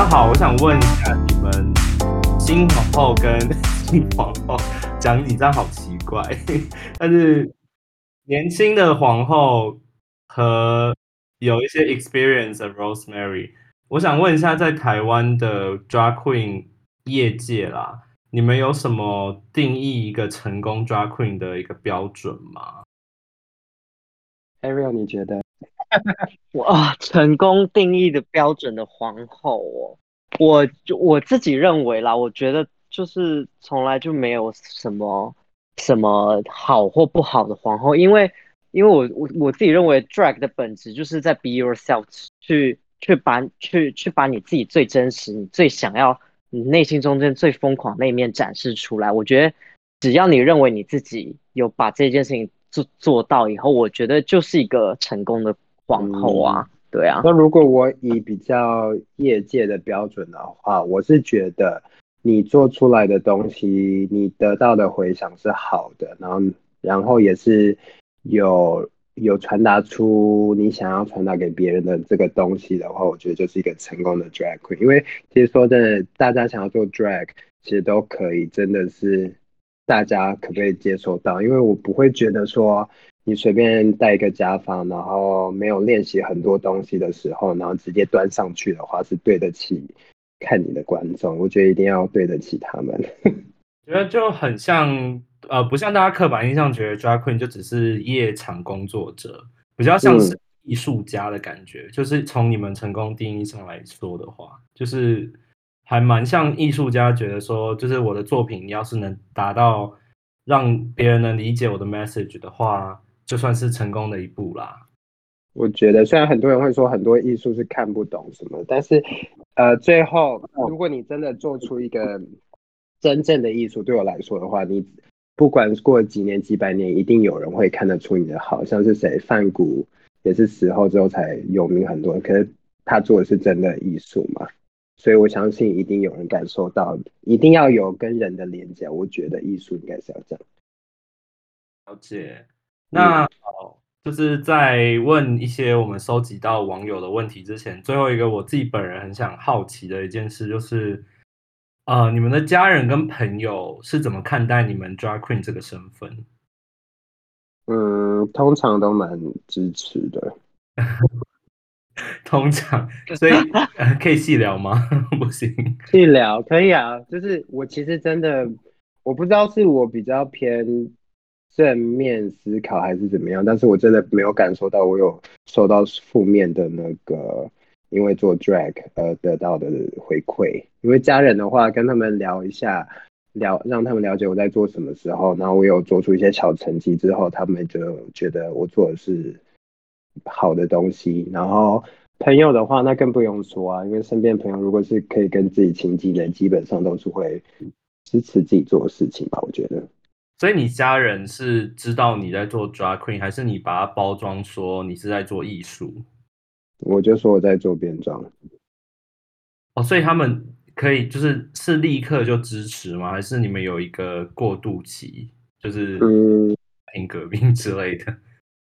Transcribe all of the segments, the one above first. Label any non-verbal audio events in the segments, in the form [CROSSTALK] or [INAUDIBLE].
那好，我想问一下你们新皇后跟新皇后讲你这样好奇怪，[LAUGHS] 但是年轻的皇后和有一些 experience 的 Rosemary，我想问一下，在台湾的 drag queen 业界啦，你们有什么定义一个成功 drag queen 的一个标准吗？Ariel，你觉得？[LAUGHS] 哇，成功定义的标准的皇后哦，我就我自己认为啦，我觉得就是从来就没有什么什么好或不好的皇后，因为因为我我我自己认为 drag 的本质就是在 be yourself，去去把去去把你自己最真实、你最想要、你内心中间最疯狂那一面展示出来。我觉得只要你认为你自己有把这件事情做做到以后，我觉得就是一个成功的皇后啊，对啊。那如果我以比较业界的标准的话，我是觉得你做出来的东西，你得到的回响是好的，然后然后也是有有传达出你想要传达给别人的这个东西的话，我觉得就是一个成功的 drag queen。因为其实说真的，大家想要做 drag，其实都可以，真的是大家可不可以接受到？因为我不会觉得说。你随便戴一个假发，然后没有练习很多东西的时候，然后直接端上去的话，是对得起看你的观众。我觉得一定要对得起他们。[LAUGHS] 觉得就很像，呃，不像大家刻板印象觉得 drag queen 就只是夜场工作者，比较像是艺术家的感觉。就是从你们成功定义上来说的话，就是还蛮像艺术家，觉得说，就是我的作品要是能达到让别人能理解我的 message 的话。就算是成功的一步啦。我觉得虽然很多人会说很多艺术是看不懂什么，但是呃，最后如果你真的做出一个真正的艺术，对我来说的话，你不管过几年几百年，一定有人会看得出你的好。像是谁，范谷也是死后之后才有名很多，可是他做的是真的艺术嘛，所以我相信一定有人感受到，一定要有跟人的连接。我觉得艺术应该是要这样。了解。那好，就是在问一些我们收集到网友的问题之前，最后一个我自己本人很想好奇的一件事，就是呃，你们的家人跟朋友是怎么看待你们 drag queen 这个身份？嗯，通常都蛮支持的。[LAUGHS] 通常，所以可以细聊吗？[LAUGHS] 不行，细聊可以啊。就是我其实真的，我不知道是我比较偏。正面思考还是怎么样？但是我真的没有感受到我有受到负面的那个，因为做 drag 而得到的回馈。因为家人的话，跟他们聊一下，聊让他们了解我在做什么时候，然后我有做出一些小成绩之后，他们就觉得我做的是好的东西。然后朋友的话，那更不用说啊，因为身边朋友如果是可以跟自己亲近的，基本上都是会支持自己做的事情吧。我觉得。所以你家人是知道你在做 drag queen，还是你把它包装说你是在做艺术？我就说我在做变装。哦，所以他们可以就是是立刻就支持吗？还是你们有一个过渡期，就是嗯，革命之类的？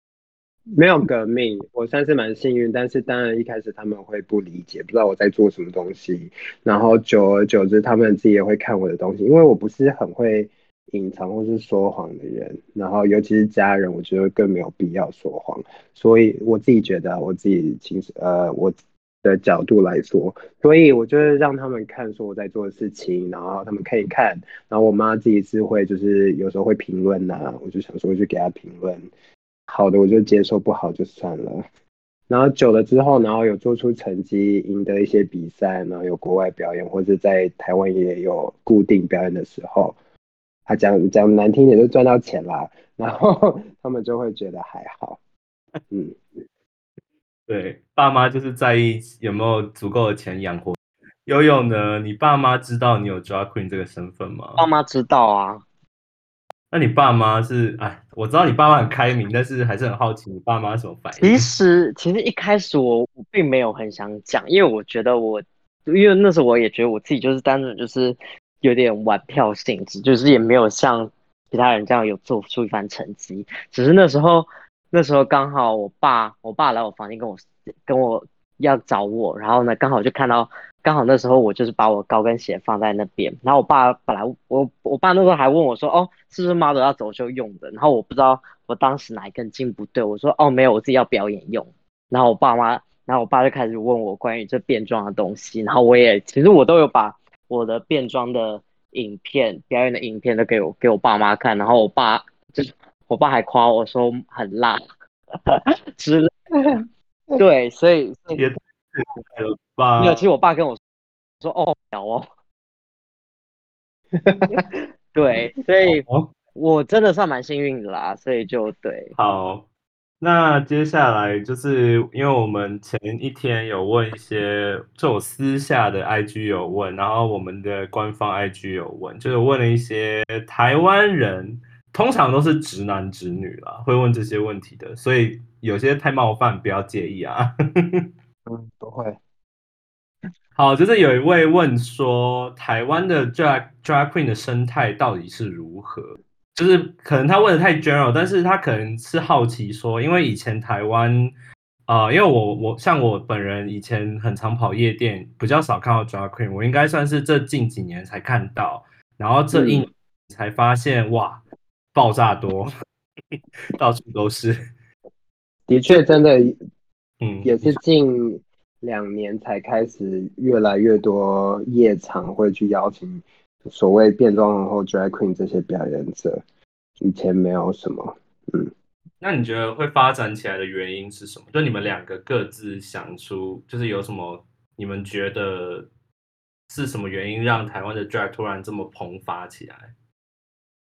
[LAUGHS] 没有革命，我算是蛮幸运。但是当然一开始他们会不理解，不知道我在做什么东西。然后久而久之，他们自己也会看我的东西，因为我不是很会。隐藏或是说谎的人，然后尤其是家人，我觉得更没有必要说谎。所以我自己觉得，我自己其实呃我的角度来说，所以我就是让他们看说我在做的事情，然后他们可以看。然后我妈自己是会就是有时候会评论呐，我就想说去给她评论，好的我就接受，不好就算了。然后久了之后，然后有做出成绩，赢得一些比赛，然后有国外表演，或者在台湾也有固定表演的时候。他讲讲难听点就赚到钱啦，然后 [LAUGHS] 他们就会觉得还好，[LAUGHS] 嗯，对，爸妈就是在意有没有足够的钱养活。悠悠呢？你爸妈知道你有 drag queen 这个身份吗？爸妈知道啊。那你爸妈是哎，我知道你爸妈很开明，但是还是很好奇你爸妈什么反应。其实其实一开始我我并没有很想讲，因为我觉得我因为那时候我也觉得我自己就是单纯就是。有点玩票性质，就是也没有像其他人这样有做出一番成绩。只是那时候，那时候刚好我爸，我爸来我房间跟我跟我要找我，然后呢，刚好就看到，刚好那时候我就是把我高跟鞋放在那边，然后我爸本来我我爸那时候还问我说，哦，是不是 model 要走秀用的？然后我不知道我当时哪一根筋不对，我说，哦，没有，我自己要表演用。然后我爸妈，然后我爸就开始问我关于这变装的东西，然后我也其实我都有把我的变装的影片、表演的影片都给我给我爸妈看，然后我爸就是我爸还夸我说很辣之类。对，所以也太了吧？没有，其实我爸跟我说：“哦，屌哦。[LAUGHS] ”对，所以我真的算蛮幸运的啦，所以就对。好，那接下来就是因为我们前一天有问一些，就我私下的 IG 有问，然后我们的官方 IG 有问，就是问了一些台湾人。通常都是直男直女啦，会问这些问题的，所以有些太冒犯，不要介意啊。[LAUGHS] 嗯，不会。好，就是有一位问说，台湾的 drag drag queen 的生态到底是如何？就是可能他问的太 general，但是他可能是好奇说，因为以前台湾，呃，因为我我像我本人以前很常跑夜店，比较少看到 drag queen，我应该算是这近几年才看到，然后这一才发现哇。爆炸多，[LAUGHS] 到处都是。的确，真的，嗯，也是近两年才开始越来越多夜场会去邀请所谓变装皇后 （drag queen） 这些表演者，以前没有什么。嗯，那你觉得会发展起来的原因是什么？就你们两个各自想出，就是有什么？你们觉得是什么原因让台湾的 drag 突然这么蓬发起来？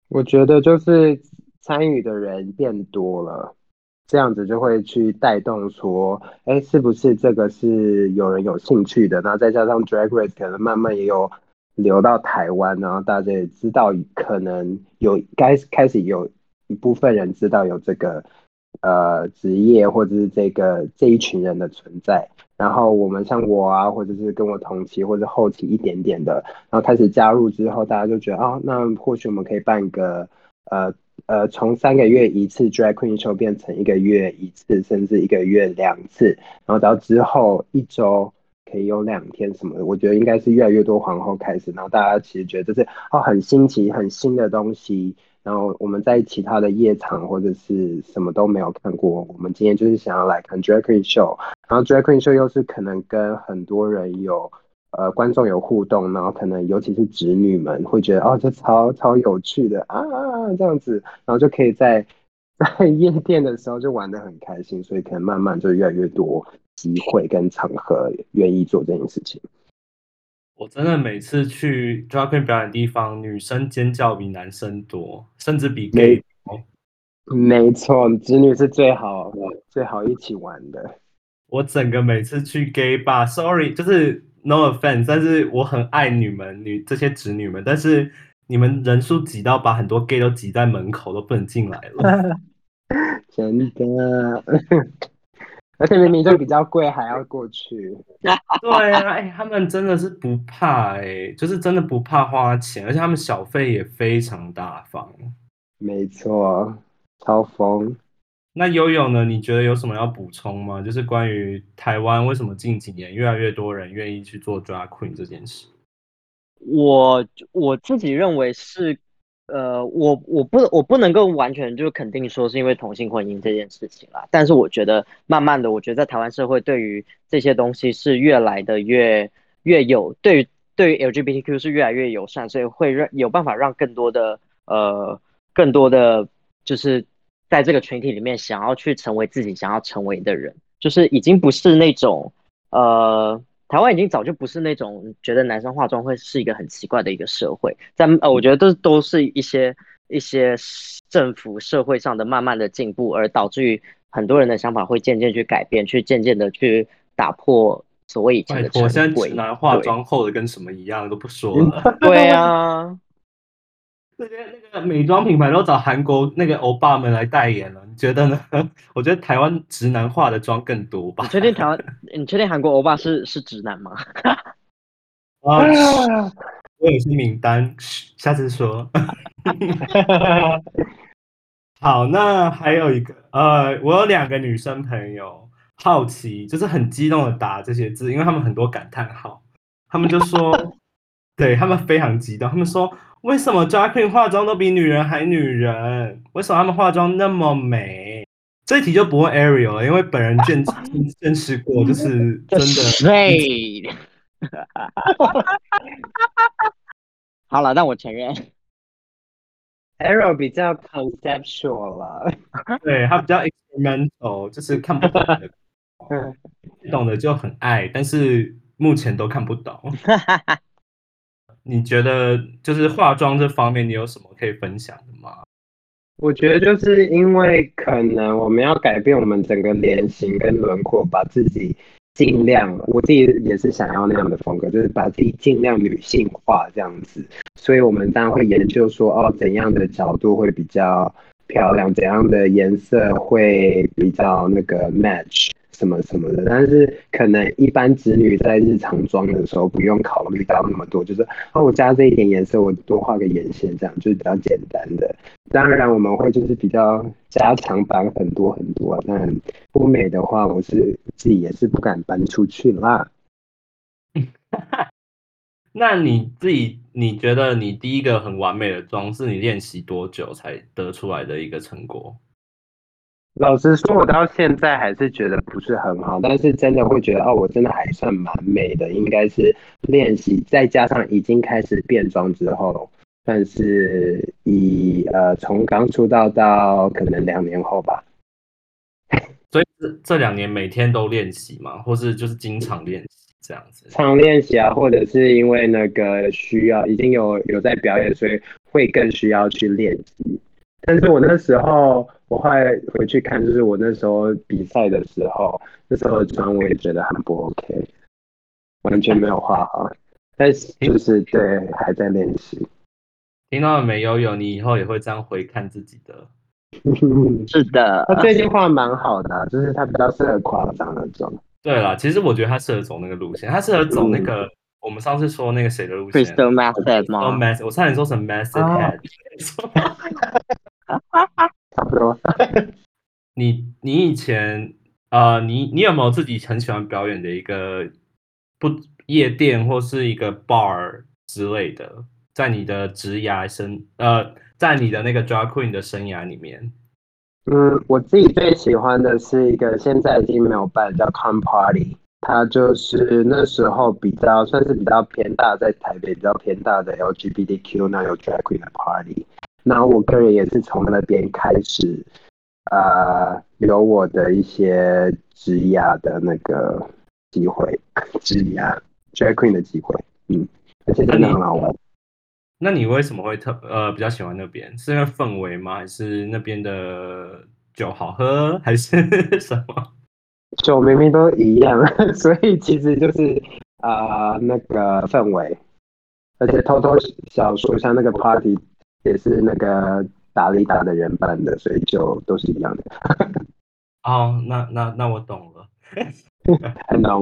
我觉得就是参与的人变多了，这样子就会去带动说，哎，是不是这个是有人有兴趣的？然后再加上 Drag Race 可能慢慢也有流到台湾，然后大家也知道，可能有该开始有一部分人知道有这个呃职业或者是这个这一群人的存在。然后我们像我啊，或者是跟我同期或者后期一点点的，然后开始加入之后，大家就觉得啊，那或许我们可以办个呃呃，从三个月一次 drag queen show 变成一个月一次，甚至一个月两次，然后到之后一周可以有两天什么的。我觉得应该是越来越多皇后开始，然后大家其实觉得这是哦很新奇、很新的东西。然后我们在其他的夜场或者是什么都没有看过，我们今天就是想要来看 drag queen show，然后 drag queen show 又是可能跟很多人有呃观众有互动，然后可能尤其是侄女们会觉得哦这超超有趣的啊这样子，然后就可以在在夜店的时候就玩得很开心，所以可能慢慢就越来越多机会跟场合愿意做这件事情。我真的每次去 drag queen 表演地方，女生尖叫比男生多，甚至比 gay 没错，子女是最好最好一起玩的。我整个每次去 gay bar，sorry，就是 no offense，但是我很爱你们女这些侄女们，但是你们人数挤到把很多 gay 都挤在门口，都不能进来了。[LAUGHS] 真的。而且明明就比较贵，还要过去。[LAUGHS] 对啊，哎，他们真的是不怕哎，就是真的不怕花钱，而且他们小费也非常大方。没错，超疯。那悠悠呢？你觉得有什么要补充吗？就是关于台湾为什么近几年越来越多人愿意去做 drag queen 这件事？我我自己认为是。呃，我我不我不能够完全就肯定说是因为同性婚姻这件事情啦，但是我觉得慢慢的，我觉得在台湾社会对于这些东西是越来的越越有对于对于 LGBTQ 是越来越友善，所以会让有办法让更多的呃更多的就是在这个群体里面想要去成为自己想要成为的人，就是已经不是那种呃。台湾已经早就不是那种觉得男生化妆会是一个很奇怪的一个社会，在呃，我觉得都都是一些一些政府社会上的慢慢的进步，而导致于很多人的想法会渐渐去改变，去渐渐的去打破所谓以前的成规。男化妆后的跟什么一样都不说了。对 [LAUGHS] 啊。那些那个美妆品牌都找韩国那个欧巴们来代言了，你觉得呢？[LAUGHS] 我觉得台湾直男化的妆更多吧。你确定台湾？你确定韩国欧巴是是直男吗？[LAUGHS] 啊，我有些名单，下次说。[LAUGHS] 好，那还有一个，呃，我有两个女生朋友，好奇，就是很激动的打这些字，因为他们很多感叹号，他们就说，对他们非常激动，他们说为什么 drag queen 化妆都比女人还女人？为什么他们化妆那么美？这一题就不问 Ariel 了，因为本人见见识过，就是真的。对。[LAUGHS] 好了，那我承认。Ariel 比较 conceptual 了，对他比较 experimental，就是看不懂的，[LAUGHS] 懂的就很爱，但是目前都看不懂。[LAUGHS] 你觉得就是化妆这方面，你有什么可以分享的吗？我觉得就是因为可能我们要改变我们整个脸型跟轮廓，把自己尽量，我自己也是想要那样的风格，就是把自己尽量女性化这样子。所以我们当然会研究说，哦，怎样的角度会比较漂亮，怎样的颜色会比较那个 match。什么什么的，但是可能一般子女在日常妆的时候不用考虑到那么多，就是哦，我加这一点颜色，我多画个眼线，这样就是比较简单的。当然我们会就是比较加强版很多很多，但不美的话，我是自己也是不敢搬出去啦。[LAUGHS] 那你自己你觉得你第一个很完美的妆是你练习多久才得出来的一个成果？老实说，我到现在还是觉得不是很好，但是真的会觉得哦，我真的还算蛮美的，应该是练习再加上已经开始变装之后，但是以呃从刚出道到可能两年后吧，所以这这两年每天都练习嘛，或是就是经常练习这样子，常练习啊，或者是因为那个需要已经有有在表演，所以会更需要去练习。但是我那时候，我后来回去看，就是我那时候比赛的时候，那时候的妆我也觉得很不 OK，完全没有画好。但是就是对，还在练习。听到了没，有？有？你以后也会这样回看自己的？[LAUGHS] 是的。他最近画蛮好的，就是他比较适合夸张那种。对了，其实我觉得他适合走那个路线，他适合走那个。我们上次说那个谁的路线？Crystal Method 吗？我差点说成 Method Head。[LAUGHS] 差不多。[LAUGHS] 你你以前呃，你你有没有自己很喜欢表演的一个不夜店或是一个 bar 之类的，在你的职涯生呃，在你的那个 drag queen 的生涯里面？嗯，我自己最喜欢的是一个现在已经没有办，叫 Come Party。它就是那时候比较算是比较偏大，在台北比较偏大的 LGBTQ 那有 drag queen 的 party。那我个人也是从那边开始，呃，有我的一些职涯的那个机会，职涯 drag queen 的机会，嗯，而且真的很好玩。那你为什么会特呃比较喜欢那边？是因为氛围吗？还是那边的酒好喝？还是 [LAUGHS] 什么？酒明明都一样，[LAUGHS] 所以其实就是啊那个氛围，而且偷偷小说一下那个 party 也是那个达利达的人办的，所以就都是一样的。[LAUGHS] 哦，那那那我懂了，很浓，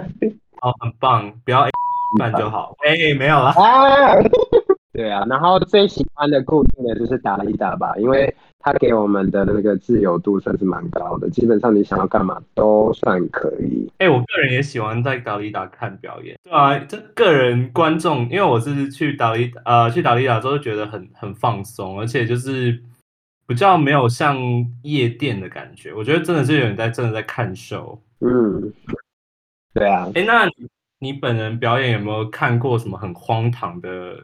[LAUGHS] 哦，很棒，不要 [LAUGHS] 办就好。哎，没有了。对啊，然后最喜欢的固定的就是达利达吧，因为他给我们的那个自由度算是蛮高的，基本上你想要干嘛都算可以。哎，我个人也喜欢在达利达看表演。对啊，这个人观众，因为我是去达利呃去达利达之后觉得很很放松，而且就是比较没有像夜店的感觉。我觉得真的是有人在真的在看秀。嗯，对啊。哎，那你本人表演有没有看过什么很荒唐的？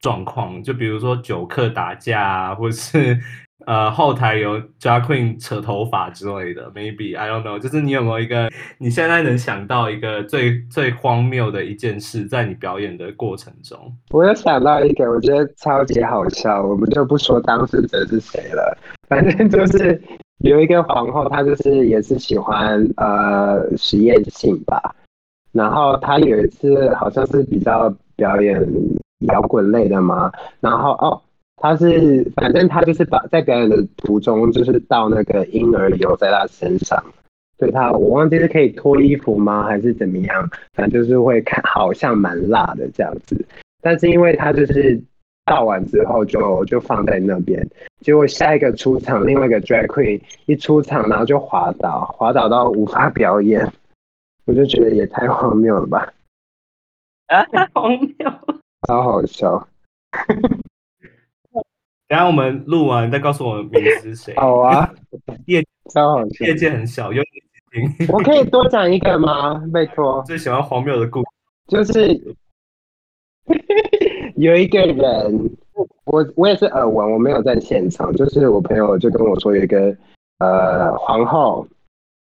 状况就比如说酒客打架啊，或是呃后台有 drag queen 扯头发之类的，maybe I don't know，就是你有没有一个你现在能想到一个最最荒谬的一件事，在你表演的过程中？我有想到一个，我觉得超级好笑，我们就不说当事者是谁了，反正就是有一个皇后，她就是也是喜欢呃实验性吧，然后她有一次好像是比较表演。摇滚类的嘛？然后哦，他是反正他就是把在表演的途中，就是倒那个婴儿油在他身上，对他我忘记是可以脱衣服吗，还是怎么样？反正就是会看好像蛮辣的这样子。但是因为他就是倒完之后就就放在那边，结果下一个出场，另外一个 drag queen 一出场，然后就滑倒，滑倒到无法表演，我就觉得也太荒谬了吧，啊荒谬。超好笑。[LAUGHS] 等下我们录完再告诉我名字是谁。好啊，业超好笑。业界很小，有点听。我可以多讲一个吗？拜托，最喜欢荒谬的故事。就是 [LAUGHS] 有一个人，我我也是耳闻，我没有在现场。就是我朋友就跟我说，有一个呃皇后，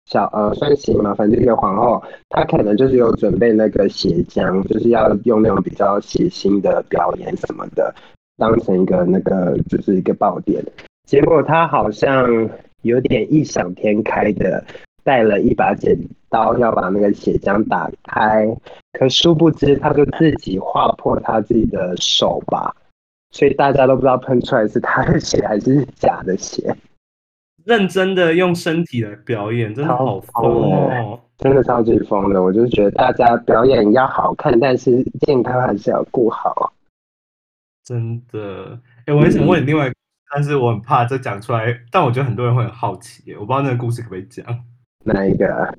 小呃算行嘛，反正一个皇后，她可能就是有准备那个血浆，就是要用那种比较血腥的表演什么的，当成一个那个就是一个爆点。结果他好像有点异想天开的。带了一把剪刀，要把那个血浆打开，可殊不知他就自己划破他自己的手吧，所以大家都不知道喷出来是他的血还是假的血。认真的用身体来表演，真的好疯哦！真的超级疯的。我就觉得大家表演要好看，但是健康还是要顾好。真的，哎，我很想问你另外，但是我很怕这讲出来，但我觉得很多人会很好奇，我不知道那个故事可不可以讲。哪一个？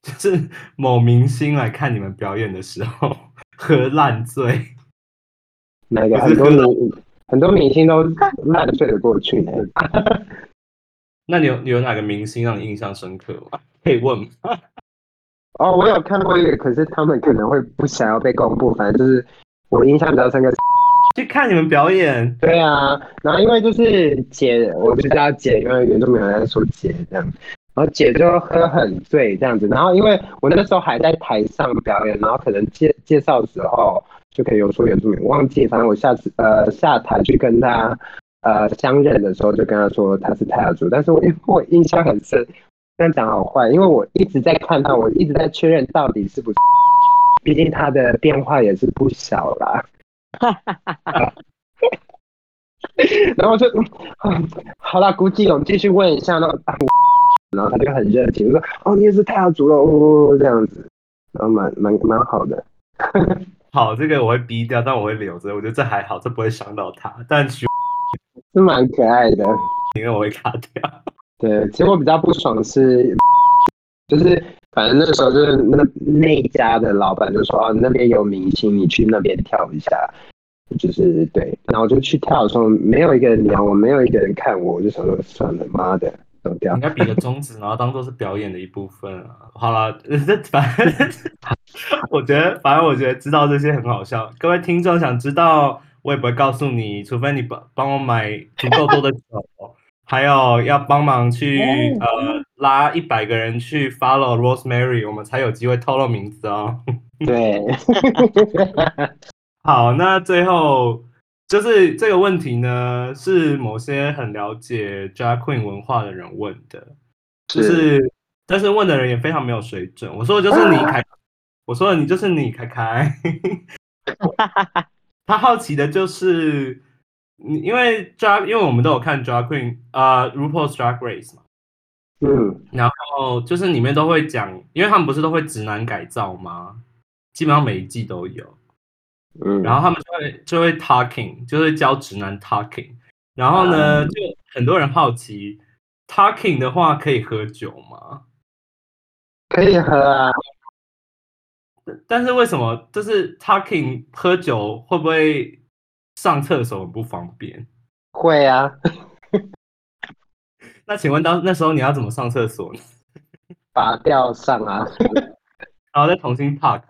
[LAUGHS] 就是某明星来看你们表演的时候 [LAUGHS] 喝烂醉。哪个？很多明很多明星都烂醉的过去呢。那你有你有哪个明星让你印象深刻吗？可以问吗？哦，我有看过一个，可是他们可能会不想要被公布。反正就是我印象比较深刻。去看你们表演。对啊，然后因为就是姐，我就叫姐，因为原住民人在说姐这样。然后姐就喝很醉这样子，然后因为我那时候还在台上表演，然后可能介介绍的时候就可以有说原住民，忘记，反正我下次呃下台去跟他呃相认的时候就跟他说他是泰雅族，但是我因为我印象很深，这样讲好坏，因为我一直在看他，我一直在确认到底是不是，毕竟他的变化也是不小啦。[LAUGHS] 然后就 [LAUGHS] 好了，估计我们继续问一下那。然后他就很热情，说：“哦，你也是太阳族了哦，这样子，然后蛮蛮蛮好的。”好，这个我会逼掉，但我会留着。我觉得这还好，这不会伤到他。但是蛮可爱的，因为我会卡掉。对，其实我比较不爽是，[LAUGHS] 就是反正那时候就是那那一家的老板就说：“哦，那边有明星，你去那边跳一下。”就是对，然后我就去跳的时候，没有一个人聊我，没有一个人看我，我就想说算了，妈的。应该比个中指，然后当做是表演的一部分啊。好了，[LAUGHS] 这反正 [LAUGHS] 我觉得，反正我觉得知道这些很好笑。各位听众想知道，我也不会告诉你，除非你帮帮我买足够多的酒，还有要帮忙去呃拉一百个人去 follow Rosemary，我们才有机会透露名字哦。对，[LAUGHS] 好，那最后。就是这个问题呢，是某些很了解 Drag Queen 文化的人问的，就是但是问的人也非常没有水准。我说的就是你凯，我说的你就是你凯凯。[LAUGHS] 他好奇的就是你，因为 Drag，因为我们都有看 Drag Queen 啊，RuPaul's Drag Race 嘛，嗯，然后就是里面都会讲，因为他们不是都会直男改造吗？基本上每一季都有。嗯，然后他们就会就会 talking，就是教直男 talking。然后呢，就很多人好奇，talking 的话可以喝酒吗？可以喝啊，但是为什么就是 talking 喝酒会不会上厕所很不方便？会啊。[LAUGHS] 那请问到那时候你要怎么上厕所呢？[LAUGHS] 拔掉上啊，然后再重新 park。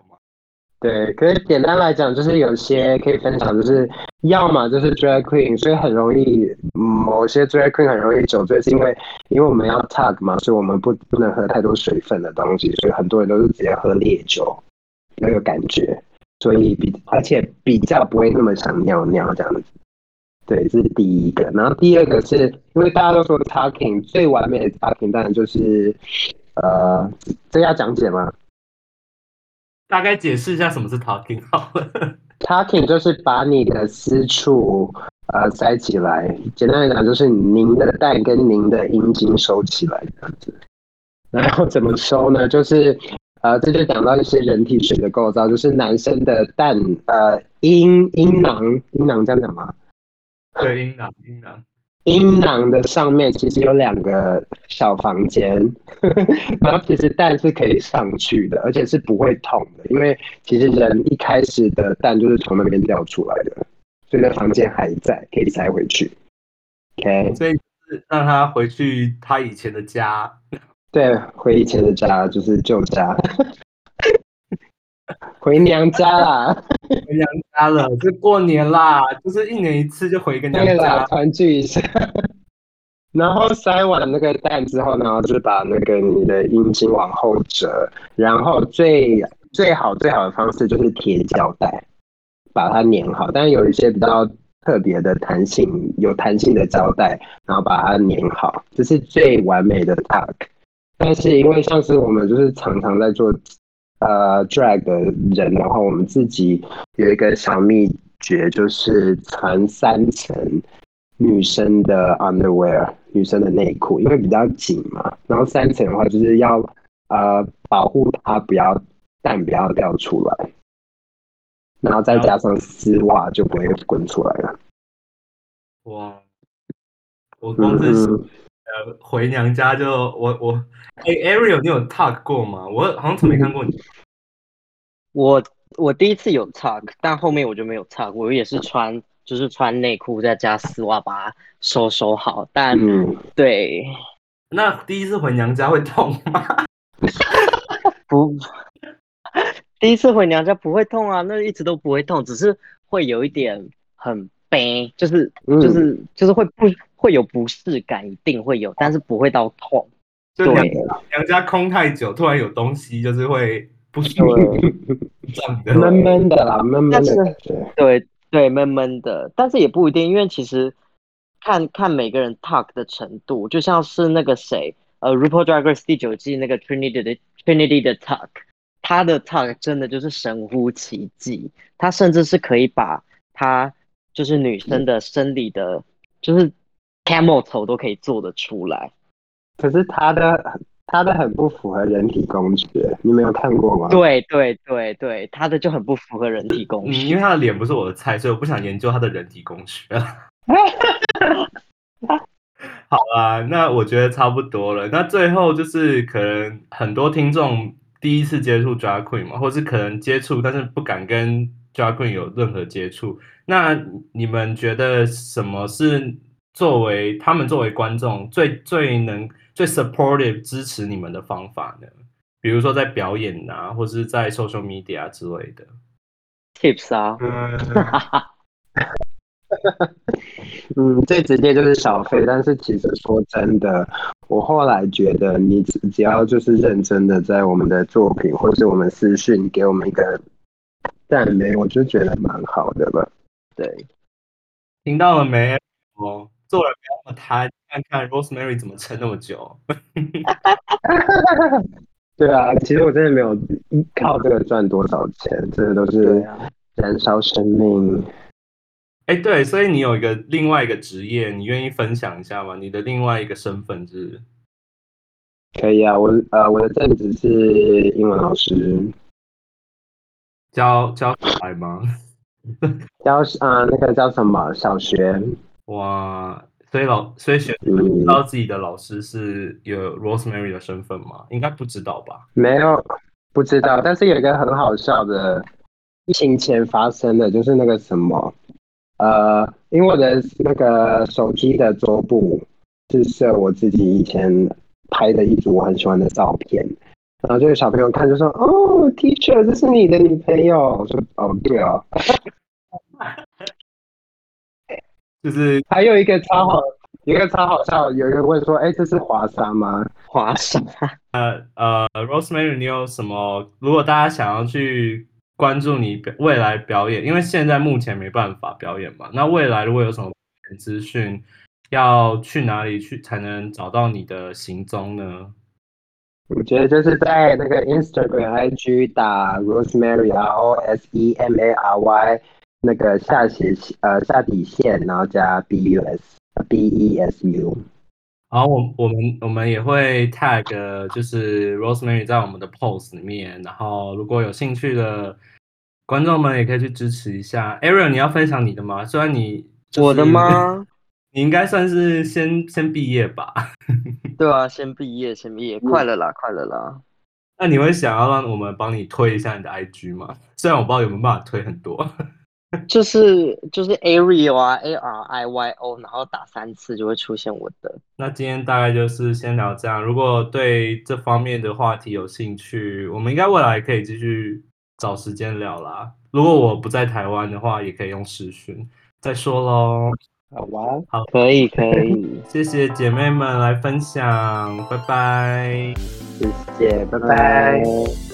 对，可是简单来讲，就是有些可以分享，就是要么就是 drag queen，所以很容易，某些 drag queen 很容易酒醉，是因为因为我们要 tag 嘛，所以我们不不能喝太多水分的东西，所以很多人都是直接喝烈酒，那个感觉，所以比而且比较不会那么想尿尿这样子。对，这是第一个。然后第二个是因为大家都说 talking 最完美的 talking 当然就是呃，这要讲解吗？大概解释一下什么是 talking 好了。talking 就是把你的私处呃塞起来，简单来讲就是您的蛋跟您的阴茎收起来这样子。然后怎么收呢？就是呃，这就讲到一些人体水的构造，就是男生的蛋，呃，阴阴囊，阴囊这样讲吗？对，阴囊，阴囊。阴囊的上面其实有两个小房间，[LAUGHS] 然后其实蛋是可以上去的，而且是不会痛的，因为其实人一开始的蛋就是从那边掉出来的，所以那房间还在，可以塞回去。OK，所以是让他回去他以前的家。对，回以前的家就是旧家，[LAUGHS] 回娘家啦，[LAUGHS] 回娘家了，就过年啦，就是一年一次就回个娘家团聚一下。然后塞完那个蛋之后，然后就把那个你的阴茎往后折，然后最最好最好的方式就是贴胶带把它粘好，但是有一些比较特别的弹性，有弹性的胶带，然后把它粘好，这是最完美的 tuck。但是因为像是我们就是常常在做呃 drag 的人的话，我们自己有一个小秘诀，就是穿三层女生的 underwear，女生的内裤，因为比较紧嘛。然后三层的话，就是要呃保护它不要蛋不要掉出来，然后再加上丝袜就不会滚出来了。哇，我光是。呃，回娘家就我我，哎，Ariel，你有 talk 过吗？我好像从没看过你。我我第一次有 talk，但后面我就没有 talk。我也是穿，就是穿内裤再加丝袜把它收收好。但对，那第一次回娘家会痛吗？[LAUGHS] 不，第一次回娘家不会痛啊，那一直都不会痛，只是会有一点很悲，就是就是就是会不。会有不适感，一定会有，但是不会到痛。对，娘家空太久，突然有东西，就是会不舒服，闷闷的啦，闷闷的。对对，闷闷的，但是也不一定，因为其实看看每个人 talk 的程度，就像是那个谁，呃 r a g e r s 第九季那个 Trinity 的 Trinity 的 talk，他的 talk 真的就是神乎其技，他甚至是可以把他就是女生的生理的，就是。Camel 头都可以做得出来，可是他的他的很不符合人体工学，你没有看过吗？对对对对，他的就很不符合人体工学，因为他的脸不是我的菜，所以我不想研究他的人体工学。[LAUGHS] 好啦，那我觉得差不多了。那最后就是可能很多听众第一次接触 drag queen 嘛，或是可能接触但是不敢跟 drag queen 有任何接触，那你们觉得什么是？作为他们作为观众最最能最 supportive 支持你们的方法呢？比如说在表演啊，或是在 social media 之类的 tips 啊。[LAUGHS] 嗯，最直接就是小费。但是其实说真的，我后来觉得，你只只要就是认真的在我们的作品，或是我们私讯给我们一个赞美，我就觉得蛮好的了。对，听到了没？哦。做人不要那么贪，看看 Rosemary 怎么撑那么久。[LAUGHS] 对啊，其实我真的没有靠这个赚多少钱，真的都是燃烧生命。哎，对，所以你有一个另外一个职业，你愿意分享一下吗？你的另外一个身份是？可以啊，我呃，我的正职是英文老师，教教小孩吗？[LAUGHS] 教啊，那个叫什么小学？哇，所以老所以学知道自己的老师是有 Rosemary 的身份吗？应该不知道吧？没有，不知道。但是有一个很好笑的，疫情前发生的，就是那个什么，呃，因为我的那个手机的桌布是设我自己以前拍的一组我很喜欢的照片，然后这个小朋友看就说：“哦，Teacher，这是你的女朋友。”我说：“哦，对哦。” [LAUGHS] 就是还有一个超好，一个超好笑，有一个问说：“哎，这是华沙吗？”华沙。呃呃，Rosemary，你有什么？如果大家想要去关注你未来表演，因为现在目前没办法表演嘛，那未来如果有什么资讯，要去哪里去才能找到你的行踪呢？我觉得就是在那个 Instagram IG 打 Rosemary，R O S E M A R Y。那个下斜呃下底线，然后加 B U S B E S U。然后我我们我们也会 tag 就是 Rosemary 在我们的 post 里面，然后如果有兴趣的观众们也可以去支持一下。Ariel，你要分享你的吗？虽然你、就是、我的？吗？[LAUGHS] 你应该算是先先毕业吧？[LAUGHS] 对啊，先毕业，先毕业，快乐啦，快乐啦。那你会想要让我们帮你推一下你的 IG 吗？虽然我不知道有没有办法推很多。[LAUGHS] 就是就是 Ariel 啊，A R I Y O，然后打三次就会出现我的。那今天大概就是先聊这样。如果对这方面的话题有兴趣，我们应该未来可以继续找时间聊啦。如果我不在台湾的话，也可以用视讯。再说喽，好吧，可以可以，[LAUGHS] 谢谢姐妹们来分享，拜拜。谢谢，拜拜。拜。